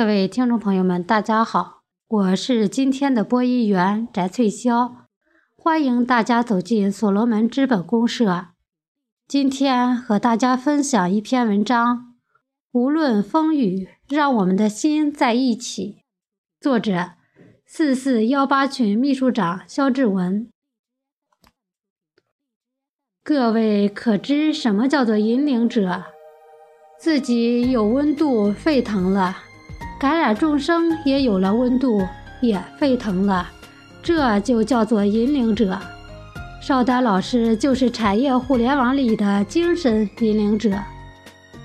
各位听众朋友们，大家好，我是今天的播音员翟翠霄，欢迎大家走进所罗门资本公社。今天和大家分享一篇文章：无论风雨，让我们的心在一起。作者：四四幺八群秘书长肖志文。各位可知什么叫做引领者？自己有温度，沸腾了。感染众生也有了温度，也沸腾了，这就叫做引领者。邵丹老师就是产业互联网里的精神引领者。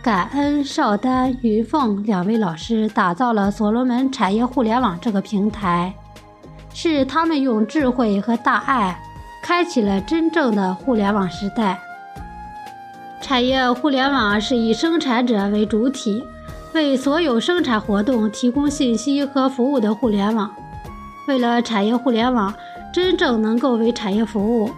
感恩邵丹、云凤两位老师打造了所罗门产业互联网这个平台，是他们用智慧和大爱，开启了真正的互联网时代。产业互联网是以生产者为主体。为所有生产活动提供信息和服务的互联网。为了产业互联网真正能够为产业服务，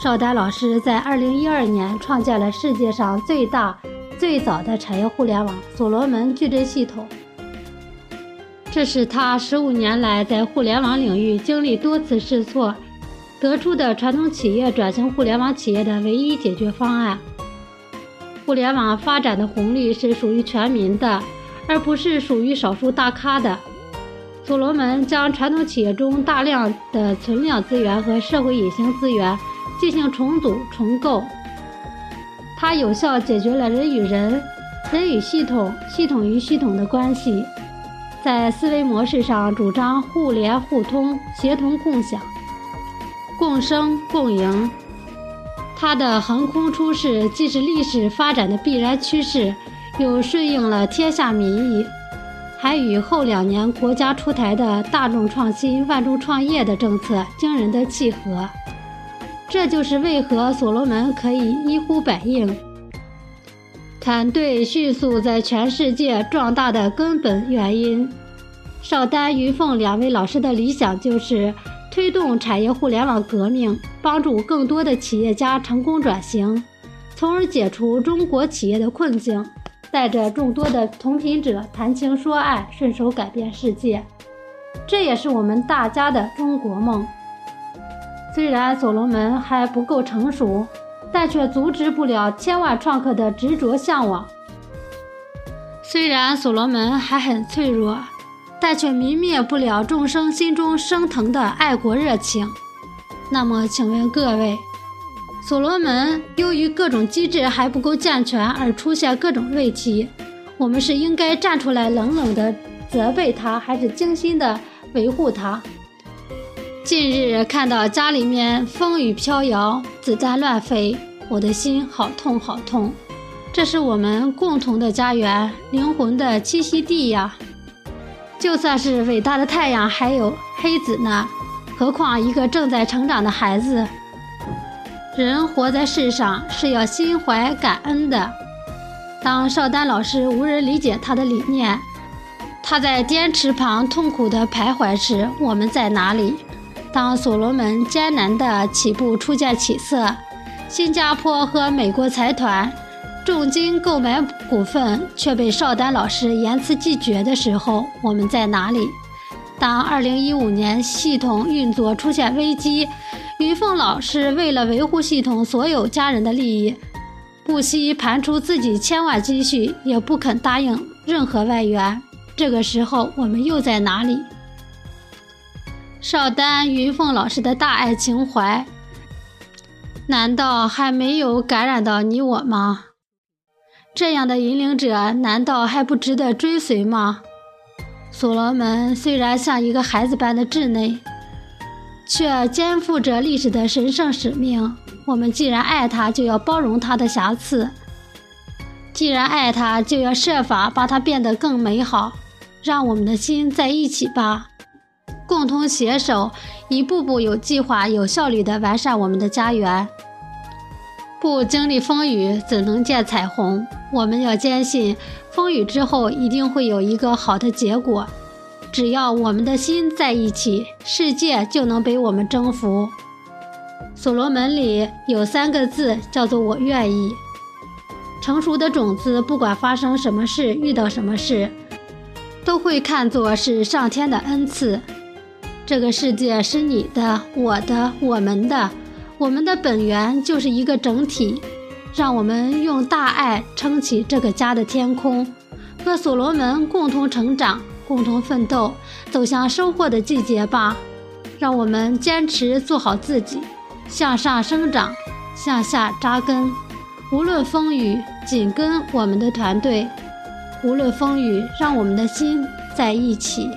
邵丹老师在2012年创建了世界上最大、最早的产业互联网——所罗门矩阵系统。这是他15年来在互联网领域经历多次试错，得出的传统企业转型互联网企业的唯一解决方案。互联网发展的红利是属于全民的。而不是属于少数大咖的。所罗门将传统企业中大量的存量资源和社会隐形资源进行重组重构，它有效解决了人与人、人与系统、系统与系统的关系。在思维模式上主张互联互通、协同共享、共生共赢。它的横空出世既是历史发展的必然趋势。又顺应了天下民意，还与后两年国家出台的大众创新、万众创业的政策惊人的契合。这就是为何所罗门可以一呼百应，团队迅速在全世界壮大的根本原因。邵丹、云凤两位老师的理想就是推动产业互联网革命，帮助更多的企业家成功转型，从而解除中国企业的困境。带着众多的同频者谈情说爱，顺手改变世界，这也是我们大家的中国梦。虽然所罗门还不够成熟，但却阻止不了千万创客的执着向往。虽然所罗门还很脆弱，但却泯灭不了众生心中升腾的爱国热情。那么，请问各位？所罗门由于各种机制还不够健全而出现各种问题，我们是应该站出来冷冷的责备他，还是精心的维护他？近日看到家里面风雨飘摇，子弹乱飞，我的心好痛好痛。这是我们共同的家园，灵魂的栖息地呀！就算是伟大的太阳还有黑子呢，何况一个正在成长的孩子？人活在世上是要心怀感恩的。当邵丹老师无人理解他的理念，他在滇池旁痛苦地徘徊时，我们在哪里？当所罗门艰难的起步出现起色，新加坡和美国财团重金购买股份却被邵丹老师言辞拒绝的时候，我们在哪里？当2015年系统运作出现危机。云凤老师为了维护系统所有家人的利益，不惜盘出自己千万积蓄，也不肯答应任何外援。这个时候，我们又在哪里？邵丹、云凤老师的大爱情怀，难道还没有感染到你我吗？这样的引领者，难道还不值得追随吗？所罗门虽然像一个孩子般的稚嫩。却肩负着历史的神圣使命。我们既然爱他，就要包容他的瑕疵；既然爱他，就要设法把它变得更美好。让我们的心在一起吧，共同携手，一步步有计划、有效率地完善我们的家园。不经历风雨，怎能见彩虹？我们要坚信，风雨之后一定会有一个好的结果。只要我们的心在一起，世界就能被我们征服。所罗门里有三个字，叫做“我愿意”。成熟的种子，不管发生什么事，遇到什么事，都会看作是上天的恩赐。这个世界是你的、我的、我们的，我们的本源就是一个整体。让我们用大爱撑起这个家的天空，和所罗门共同成长、共同奋斗，走向收获的季节吧。让我们坚持做好自己，向上生长，向下扎根。无论风雨，紧跟我们的团队；无论风雨，让我们的心在一起。